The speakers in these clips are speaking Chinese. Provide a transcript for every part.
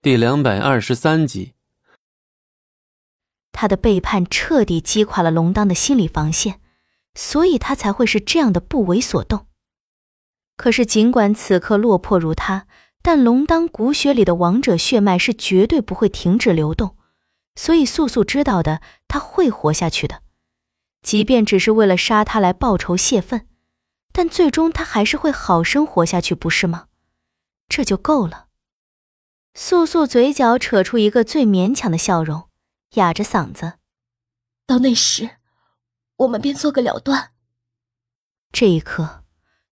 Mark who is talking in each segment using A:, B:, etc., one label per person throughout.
A: 第两百二十三集。
B: 他的背叛彻底击垮了龙当的心理防线，所以他才会是这样的不为所动。可是，尽管此刻落魄如他，但龙当骨血里的王者血脉是绝对不会停止流动，所以素素知道的，他会活下去的，即便只是为了杀他来报仇泄愤，但最终他还是会好生活下去，不是吗？这就够了。素素嘴角扯出一个最勉强的笑容，哑着嗓子：“
C: 到那时，我们便做个了断。”
B: 这一刻，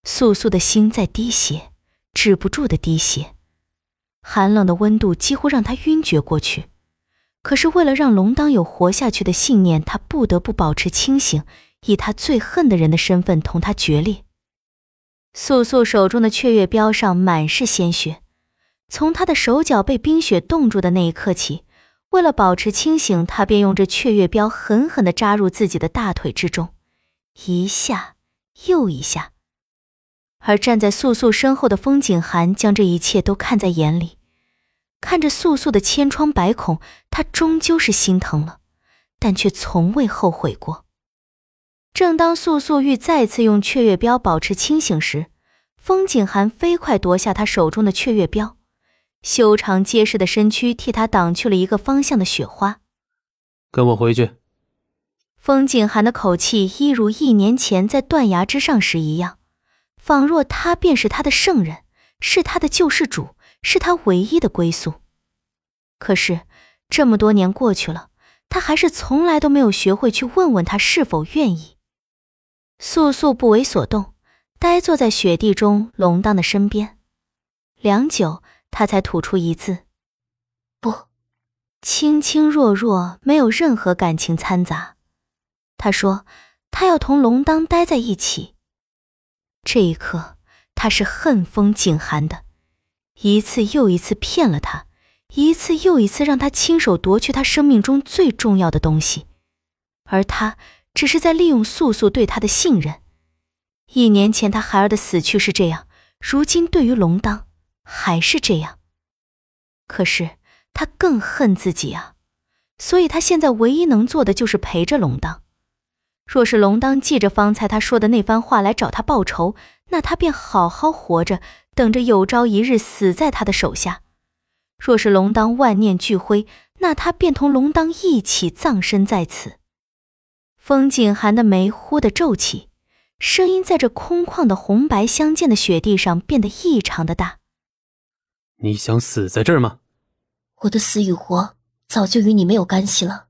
B: 素素的心在滴血。止不住的滴血，寒冷的温度几乎让她晕厥过去。可是为了让龙当有活下去的信念，她不得不保持清醒，以她最恨的人的身份同他决裂。素素手中的雀月镖上满是鲜血，从他的手脚被冰雪冻住的那一刻起，为了保持清醒，他便用这雀月镖狠狠地扎入自己的大腿之中，一下又一下。而站在素素身后的风景寒将这一切都看在眼里，看着素素的千疮百孔，他终究是心疼了，但却从未后悔过。正当素素欲再次用雀月镖保持清醒时，风景寒飞快夺下他手中的雀月镖，修长结实的身躯替他挡去了一个方向的雪花。
A: 跟我回去。
B: 风景寒的口气一如一年前在断崖之上时一样。仿若他便是他的圣人，是他的救世主，是他唯一的归宿。可是这么多年过去了，他还是从来都没有学会去问问他是否愿意。素素不为所动，呆坐在雪地中龙当的身边，良久，他才吐出一字：“
C: 不。”
B: 轻轻弱弱，没有任何感情掺杂。他说：“他要同龙当待在一起。”这一刻，他是恨风景寒的，一次又一次骗了他，一次又一次让他亲手夺去他生命中最重要的东西，而他只是在利用素素对他的信任。一年前他孩儿的死去是这样，如今对于龙当还是这样。可是他更恨自己啊，所以他现在唯一能做的就是陪着龙当。若是龙当记着方才他说的那番话来找他报仇，那他便好好活着，等着有朝一日死在他的手下；若是龙当万念俱灰，那他便同龙当一起葬身在此。风景寒的眉忽的皱起，声音在这空旷的红白相间的雪地上变得异常的大。
A: 你想死在这儿吗？
C: 我的死与活早就与你没有干系了，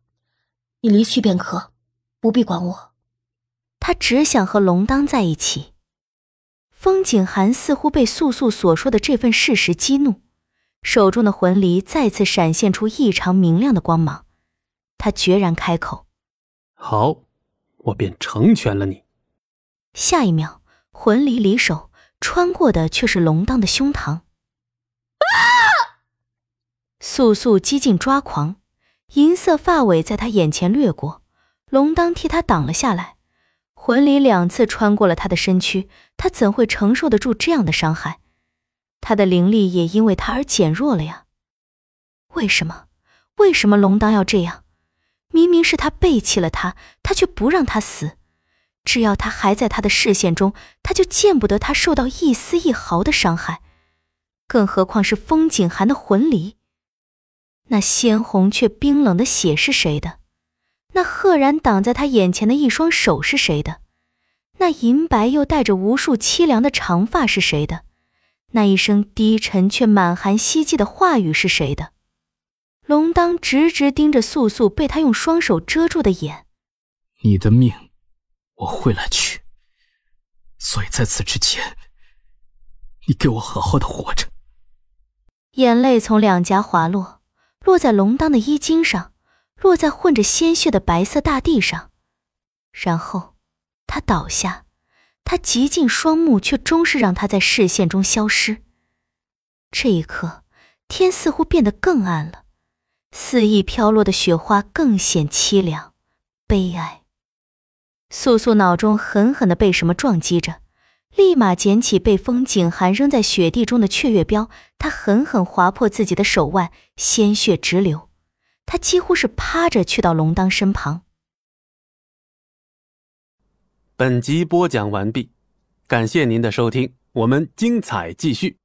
C: 你离去便可。不必管我，
B: 他只想和龙当在一起。风景寒似乎被素素所说的这份事实激怒，手中的魂离再次闪现出异常明亮的光芒。他决然开口：“
A: 好，我便成全了你。”
B: 下一秒，魂离离手，穿过的却是龙当的胸膛。素素几近抓狂，银色发尾在他眼前掠过。龙当替他挡了下来，魂离两次穿过了他的身躯，他怎会承受得住这样的伤害？他的灵力也因为他而减弱了呀。为什么？为什么龙当要这样？明明是他背弃了他，他却不让他死。只要他还在他的视线中，他就见不得他受到一丝一毫的伤害。更何况是风景寒的魂离，那鲜红却冰冷的血是谁的？那赫然挡在他眼前的一双手是谁的？那银白又带着无数凄凉的长发是谁的？那一声低沉却满含希冀的话语是谁的？龙当直直盯着素素被他用双手遮住的眼。
D: 你的命，我会来取。所以在此之前，你给我好好的活着。
B: 眼泪从两颊滑落，落在龙当的衣襟上。落在混着鲜血的白色大地上，然后他倒下。他极尽双目，却终是让他在视线中消失。这一刻，天似乎变得更暗了，肆意飘落的雪花更显凄凉、悲哀。素素脑中狠狠的被什么撞击着，立马捡起被风景寒扔在雪地中的雀月镖，他狠狠划破自己的手腕，鲜血直流。他几乎是趴着去到龙当身旁。
A: 本集播讲完毕，感谢您的收听，我们精彩继续。